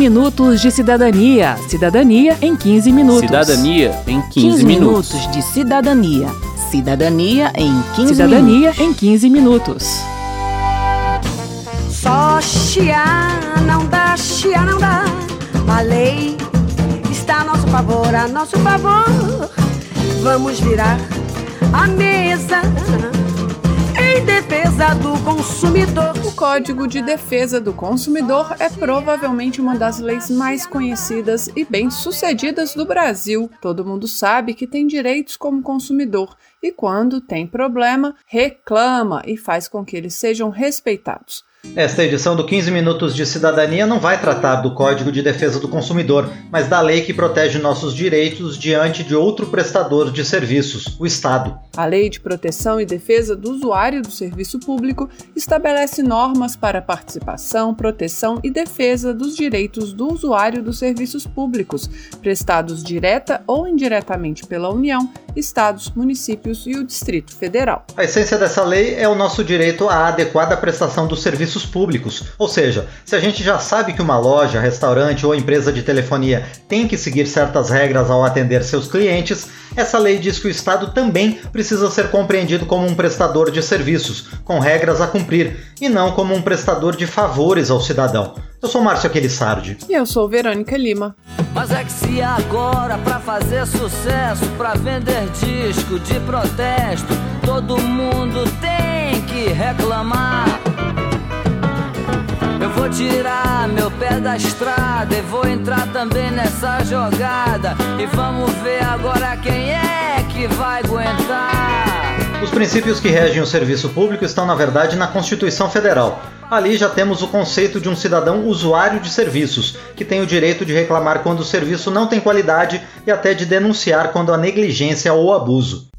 minutos de cidadania. Cidadania em 15 minutos. Cidadania em 15, 15 minutos. minutos de cidadania. Cidadania em 15 Cidadania minutos. em 15 minutos. Só chiar não dá, chiar não dá. A lei está a nosso favor, a nosso favor. Vamos virar a mesa defesa do consumidor. O Código de Defesa do Consumidor é provavelmente uma das leis mais conhecidas e bem-sucedidas do Brasil. Todo mundo sabe que tem direitos como consumidor e, quando tem problema, reclama e faz com que eles sejam respeitados. Esta edição do 15 Minutos de Cidadania não vai tratar do Código de Defesa do Consumidor, mas da lei que protege nossos direitos diante de outro prestador de serviços, o Estado. A Lei de Proteção e Defesa do Usuário do Serviço Público estabelece normas para a participação, proteção e defesa dos direitos do usuário dos serviços públicos, prestados direta ou indiretamente pela União, estados, municípios e o Distrito Federal. A essência dessa lei é o nosso direito à adequada prestação dos serviços públicos, ou seja, se a gente já sabe que uma loja, restaurante ou empresa de telefonia tem que seguir certas regras ao atender seus clientes, essa lei diz que o Estado também precisa ser compreendido como um prestador de serviços, com regras a cumprir, e não como um prestador de favores ao cidadão. Eu sou Márcio Aquilissardi. E eu sou Verônica Lima. Mas é que se agora pra fazer sucesso, pra vender disco de protesto, todo mundo tem que reclamar. Eu vou tirar meu pé da estrada e vou entrar também nessa jogada. E vamos ver agora quem é que vai aguentar. Os princípios que regem o serviço público estão, na verdade, na Constituição Federal. Ali já temos o conceito de um cidadão usuário de serviços, que tem o direito de reclamar quando o serviço não tem qualidade e até de denunciar quando há negligência ou abuso.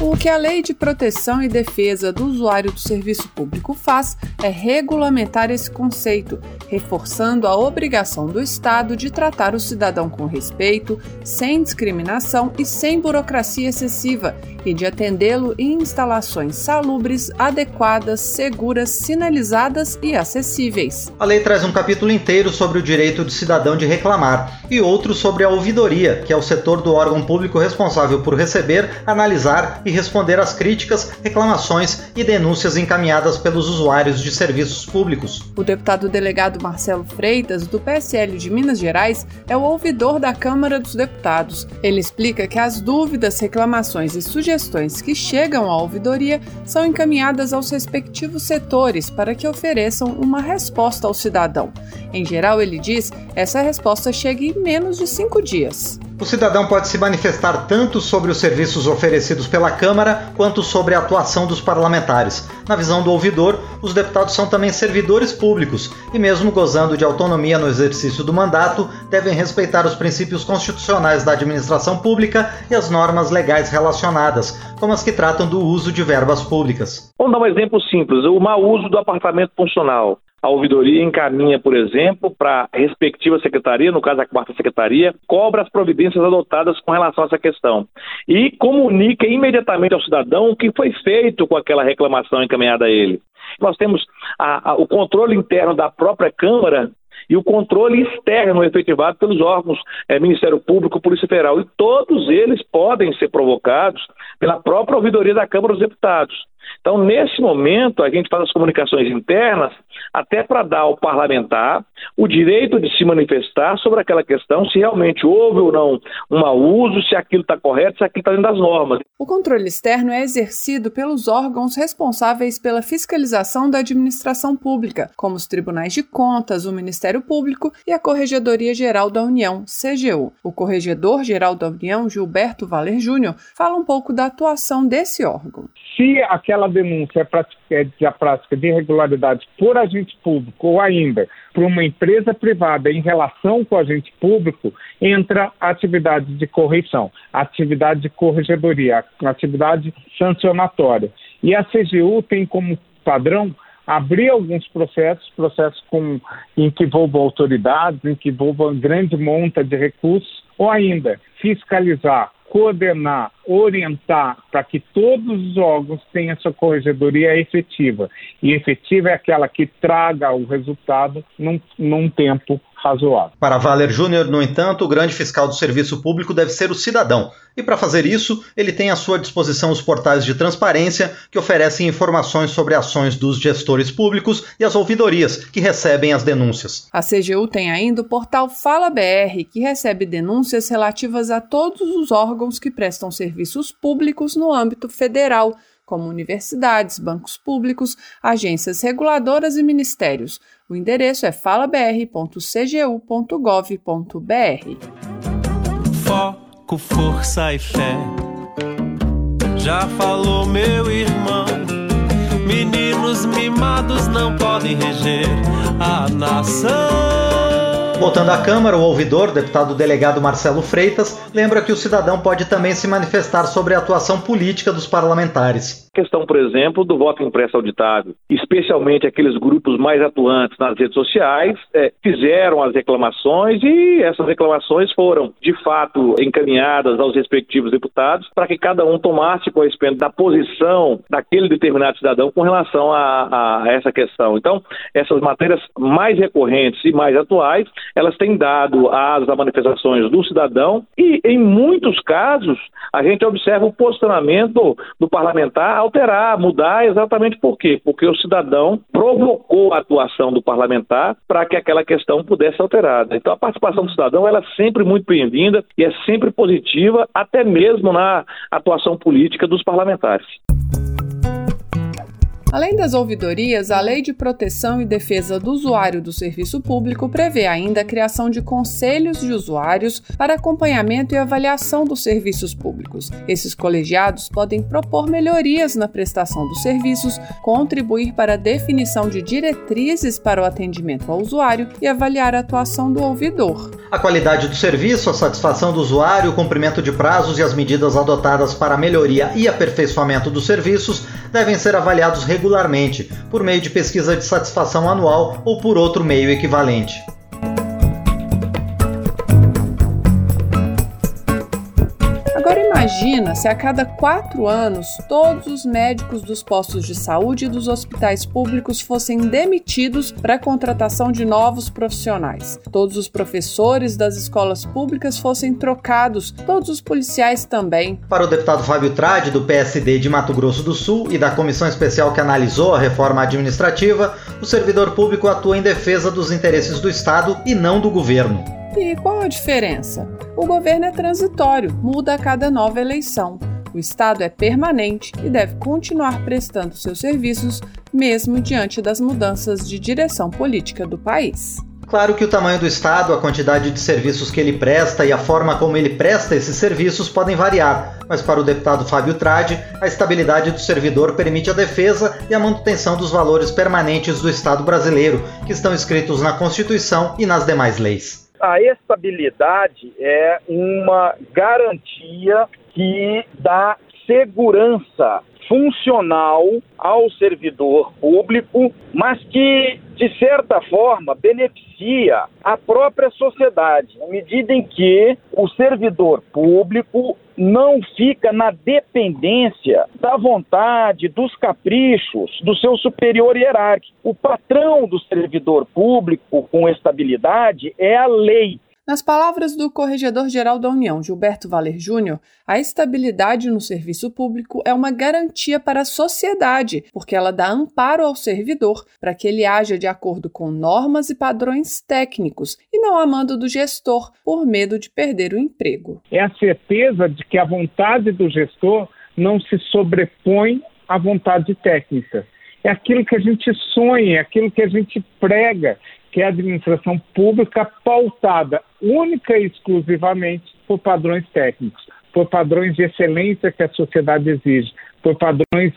O que a Lei de Proteção e Defesa do Usuário do Serviço Público faz é regulamentar esse conceito, reforçando a obrigação do Estado de tratar o cidadão com respeito, sem discriminação e sem burocracia excessiva, e de atendê-lo em instalações salubres, adequadas, seguras, sinalizadas e acessíveis. A lei traz um capítulo inteiro sobre o direito do cidadão de reclamar e outro sobre a ouvidoria, que é o setor do órgão público responsável por receber, analisar e responder às críticas, reclamações e denúncias encaminhadas pelos usuários de serviços públicos. O deputado delegado Marcelo Freitas, do PSL de Minas Gerais, é o ouvidor da Câmara dos Deputados. Ele explica que as dúvidas, reclamações e sugestões que chegam à ouvidoria são encaminhadas aos respectivos setores para que ofereçam uma resposta ao cidadão. Em geral, ele diz, essa resposta chega em menos de cinco dias. O cidadão pode se manifestar tanto sobre os serviços oferecidos pela Câmara quanto sobre a atuação dos parlamentares. Na visão do ouvidor, os deputados são também servidores públicos e, mesmo gozando de autonomia no exercício do mandato, devem respeitar os princípios constitucionais da administração pública e as normas legais relacionadas, como as que tratam do uso de verbas públicas. Vamos dar um exemplo simples: o mau uso do apartamento funcional. A ouvidoria encaminha, por exemplo, para a respectiva secretaria, no caso a quarta secretaria, cobra as providências adotadas com relação a essa questão e comunica imediatamente ao cidadão o que foi feito com aquela reclamação encaminhada a ele. Nós temos a, a, o controle interno da própria Câmara e o controle externo efetivado pelos órgãos é, Ministério Público, Polícia Federal. E todos eles podem ser provocados pela própria ouvidoria da Câmara dos Deputados. Então, nesse momento, a gente faz as comunicações internas até para dar ao parlamentar o direito de se manifestar sobre aquela questão, se realmente houve ou não um mau uso, se aquilo está correto, se aquilo está dentro das normas. O controle externo é exercido pelos órgãos responsáveis pela fiscalização da administração pública, como os tribunais de contas, o Ministério Público e a Corregedoria Geral da União, CGU. O Corregedor Geral da União, Gilberto Valer Júnior, fala um pouco da atuação desse órgão. Se aquela denúncia é, prática, é a prática de irregularidade por agente público ou ainda por uma empresa privada em relação com o agente público, entra a atividade de correção, a atividade de corregedoria, a atividade sancionatória. E a CGU tem como padrão abrir alguns processos, processos com, em que envolvam autoridades, em que envolvam grande monta de recursos, ou ainda fiscalizar coordenar, orientar para que todos os órgãos tenham sua corregedoria efetiva. E efetiva é aquela que traga o resultado num, num tempo razoável. Para Valer Júnior, no entanto, o grande fiscal do serviço público deve ser o cidadão. E para fazer isso, ele tem à sua disposição os portais de transparência que oferecem informações sobre ações dos gestores públicos e as ouvidorias que recebem as denúncias. A CGU tem ainda o portal Fala BR, que recebe denúncias relativas a todos os órgãos que prestam serviços públicos no âmbito federal como universidades, bancos públicos, agências reguladoras e ministérios. O endereço é falabr.cgu.gov.br. Foco, força e fé. Já falou meu irmão. Meninos mimados não podem reger a nação. Voltando à Câmara, o ouvidor, deputado delegado Marcelo Freitas, lembra que o cidadão pode também se manifestar sobre a atuação política dos parlamentares. Questão, por exemplo, do voto impresso auditável, especialmente aqueles grupos mais atuantes nas redes sociais, é, fizeram as reclamações e essas reclamações foram, de fato, encaminhadas aos respectivos deputados para que cada um tomasse conhecimento da posição daquele determinado cidadão com relação a, a essa questão. Então, essas matérias mais recorrentes e mais atuais elas têm dado asas a manifestações do cidadão e, em muitos casos, a gente observa o posicionamento do parlamentar alterar, mudar exatamente por quê? Porque o cidadão provocou a atuação do parlamentar para que aquela questão pudesse ser alterada. Então, a participação do cidadão ela é sempre muito bem-vinda e é sempre positiva, até mesmo na atuação política dos parlamentares. Além das ouvidorias, a Lei de Proteção e Defesa do Usuário do Serviço Público prevê ainda a criação de conselhos de usuários para acompanhamento e avaliação dos serviços públicos. Esses colegiados podem propor melhorias na prestação dos serviços, contribuir para a definição de diretrizes para o atendimento ao usuário e avaliar a atuação do ouvidor. A qualidade do serviço, a satisfação do usuário, o cumprimento de prazos e as medidas adotadas para a melhoria e aperfeiçoamento dos serviços devem ser avaliados regularmente regularmente, por meio de pesquisa de satisfação anual ou por outro meio equivalente. Imagina se a cada quatro anos todos os médicos dos postos de saúde e dos hospitais públicos fossem demitidos para a contratação de novos profissionais. Todos os professores das escolas públicas fossem trocados, todos os policiais também. Para o deputado Fábio Trade, do PSD de Mato Grosso do Sul e da comissão especial que analisou a reforma administrativa, o servidor público atua em defesa dos interesses do Estado e não do governo. E qual a diferença? O governo é transitório, muda a cada nova eleição. O Estado é permanente e deve continuar prestando seus serviços, mesmo diante das mudanças de direção política do país. Claro que o tamanho do Estado, a quantidade de serviços que ele presta e a forma como ele presta esses serviços podem variar, mas para o deputado Fábio Trade, a estabilidade do servidor permite a defesa e a manutenção dos valores permanentes do Estado brasileiro, que estão escritos na Constituição e nas demais leis a estabilidade é uma garantia que dá segurança funcional ao servidor público, mas que, de certa forma, beneficia a própria sociedade, à medida em que o servidor público não fica na dependência da vontade, dos caprichos do seu superior hierárquico. O patrão do servidor público com estabilidade é a lei. Nas palavras do Corregedor-Geral da União, Gilberto Valer Júnior, a estabilidade no serviço público é uma garantia para a sociedade, porque ela dá amparo ao servidor para que ele haja de acordo com normas e padrões técnicos e não a mando do gestor por medo de perder o emprego. É a certeza de que a vontade do gestor não se sobrepõe à vontade técnica. É aquilo que a gente sonha, é aquilo que a gente prega, que é a administração pública pautada única e exclusivamente por padrões técnicos, por padrões de excelência que a sociedade exige, por padrões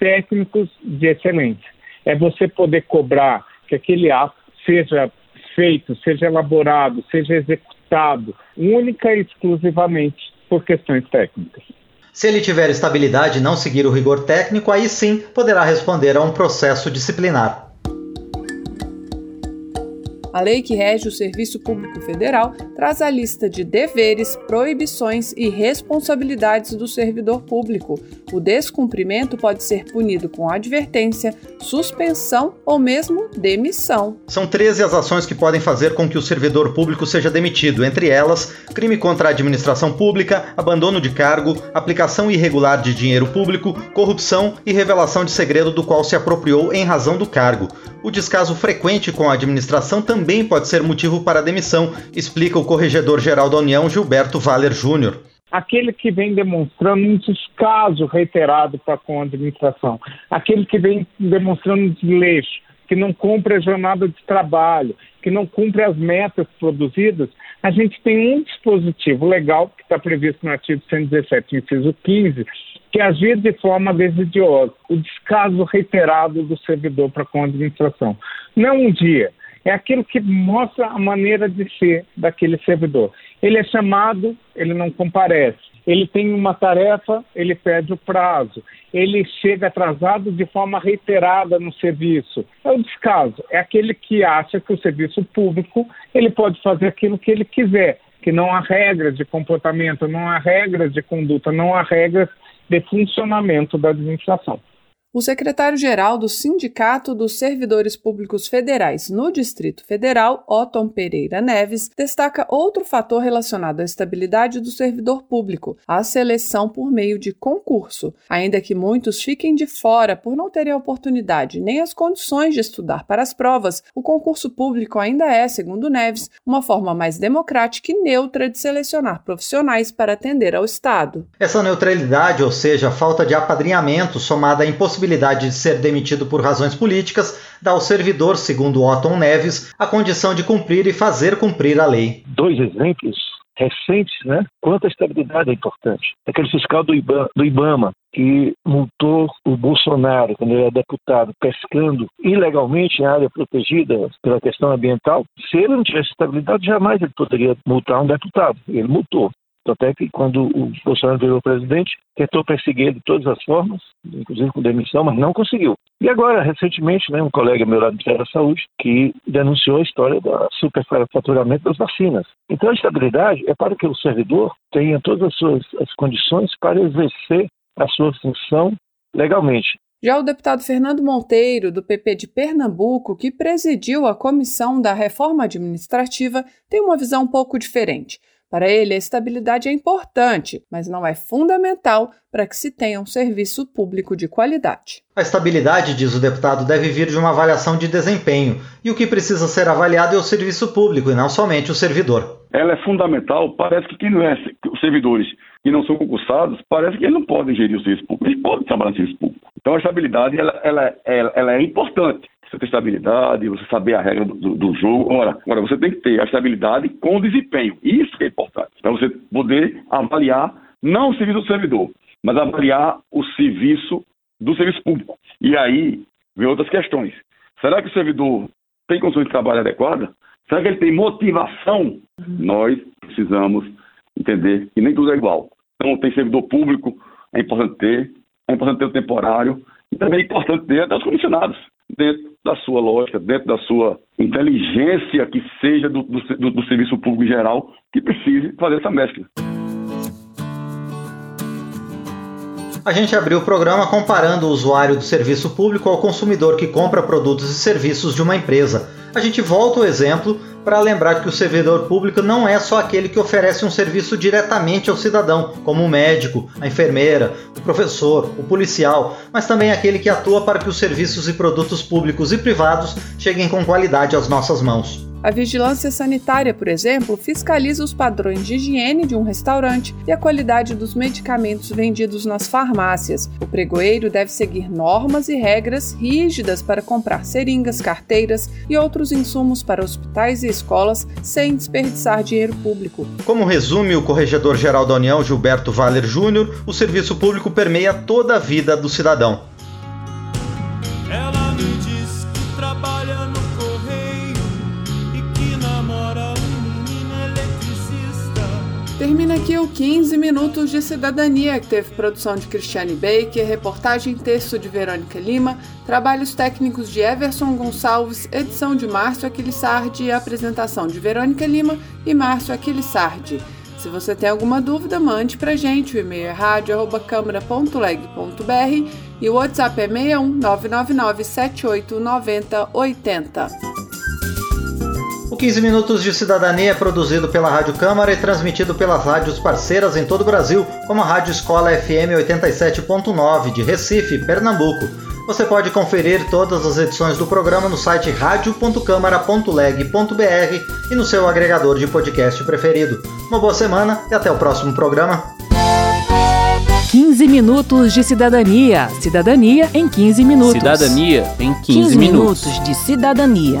técnicos de excelência. É você poder cobrar que aquele ato seja feito, seja elaborado, seja executado, única e exclusivamente por questões técnicas. Se ele tiver estabilidade e não seguir o rigor técnico, aí sim poderá responder a um processo disciplinar. A lei que rege o Serviço Público Federal traz a lista de deveres, proibições e responsabilidades do servidor público. O descumprimento pode ser punido com advertência, suspensão ou mesmo demissão. São 13 as ações que podem fazer com que o servidor público seja demitido, entre elas crime contra a administração pública, abandono de cargo, aplicação irregular de dinheiro público, corrupção e revelação de segredo do qual se apropriou em razão do cargo. O descaso frequente com a administração também pode ser motivo para demissão, explica o corregedor-geral da União, Gilberto Valer Júnior aquele que vem demonstrando um descaso reiterado para com a administração, aquele que vem demonstrando desleixo, que não cumpre a jornada de trabalho, que não cumpre as metas produzidas, a gente tem um dispositivo legal que está previsto no artigo 117, inciso 15, que agir de forma desidiosa, o descaso reiterado do servidor para com a administração. Não um dia, é aquilo que mostra a maneira de ser daquele servidor. Ele é chamado, ele não comparece. Ele tem uma tarefa, ele perde o prazo. Ele chega atrasado de forma reiterada no serviço. É o descaso. É aquele que acha que o serviço público ele pode fazer aquilo que ele quiser, que não há regras de comportamento, não há regras de conduta, não há regras de funcionamento da administração. O secretário-geral do Sindicato dos Servidores Públicos Federais no Distrito Federal, Otton Pereira Neves, destaca outro fator relacionado à estabilidade do servidor público, a seleção por meio de concurso. Ainda que muitos fiquem de fora por não terem a oportunidade nem as condições de estudar para as provas, o concurso público ainda é, segundo Neves, uma forma mais democrática e neutra de selecionar profissionais para atender ao Estado. Essa neutralidade, ou seja, a falta de apadrinhamento somada à impossibilidade possibilidade de ser demitido por razões políticas dá ao servidor, segundo Otton Neves, a condição de cumprir e fazer cumprir a lei. Dois exemplos recentes, né? Quanto a estabilidade é importante. Aquele fiscal do, Ibama, do Ibama que multou o Bolsonaro quando ele era deputado pescando ilegalmente em área protegida pela questão ambiental. Se ele não tivesse estabilidade, jamais ele poderia multar um deputado. Ele multou. Até que quando o Bolsonaro virou presidente, tentou perseguir de todas as formas, inclusive com demissão, mas não conseguiu. E agora, recentemente, né, um colega meu lá do Ministério da Saúde que denunciou a história do superfaturamento das vacinas. Então, a estabilidade é para que o servidor tenha todas as suas as condições para exercer a sua função legalmente. Já o deputado Fernando Monteiro, do PP de Pernambuco, que presidiu a comissão da reforma administrativa, tem uma visão um pouco diferente. Para ele, a estabilidade é importante, mas não é fundamental para que se tenha um serviço público de qualidade. A estabilidade, diz o deputado, deve vir de uma avaliação de desempenho, e o que precisa ser avaliado é o serviço público e não somente o servidor. Ela é fundamental, parece que quem não é os servidores que não são concursados, parece que eles não podem gerir o serviço público, eles podem trabalhar no serviço público. Então a estabilidade ela, ela, ela, ela é importante você ter estabilidade, você saber a regra do, do, jogo. Ora, agora, você tem que ter a estabilidade com o desempenho. Isso que é importante. Para você poder avaliar não o serviço do servidor, mas avaliar o serviço do serviço público. E aí vem outras questões. Será que o servidor tem condições de trabalho adequada? Será que ele tem motivação? Nós precisamos entender que nem tudo é igual. Então, tem servidor público, é importante ter, é importante ter o temporário, e também é importante ter até os condicionados dentro da sua lógica, dentro da sua inteligência, que seja do, do, do serviço público em geral, que precise fazer essa mescla. A gente abriu o programa comparando o usuário do serviço público ao consumidor que compra produtos e serviços de uma empresa. A gente volta ao exemplo para lembrar que o servidor público não é só aquele que oferece um serviço diretamente ao cidadão, como o médico, a enfermeira, o professor, o policial, mas também aquele que atua para que os serviços e produtos públicos e privados cheguem com qualidade às nossas mãos. A vigilância sanitária, por exemplo, fiscaliza os padrões de higiene de um restaurante e a qualidade dos medicamentos vendidos nas farmácias. O pregoeiro deve seguir normas e regras rígidas para comprar seringas, carteiras e outros insumos para hospitais e escolas sem desperdiçar dinheiro público. Como resume o corregedor-geral da União, Gilberto Valer Júnior, o serviço público permeia toda a vida do cidadão. Aqui o 15 Minutos de Cidadania, que teve produção de Cristiane Baker, reportagem e texto de Verônica Lima, trabalhos técnicos de Everson Gonçalves, edição de Márcio Aquilissardi e apresentação de Verônica Lima e Márcio Aquilissardi. Se você tem alguma dúvida, mande pra gente. O e-mail é rádio.câmara.leg.br e o WhatsApp é 61 999 78 90 80. O 15 Minutos de Cidadania é produzido pela Rádio Câmara e transmitido pelas rádios parceiras em todo o Brasil, como a Rádio Escola FM 87.9 de Recife, Pernambuco. Você pode conferir todas as edições do programa no site radio.câmara.leg.br e no seu agregador de podcast preferido. Uma boa semana e até o próximo programa. 15 minutos de cidadania. Cidadania em 15 minutos. Cidadania em 15, 15 minutos. minutos de cidadania.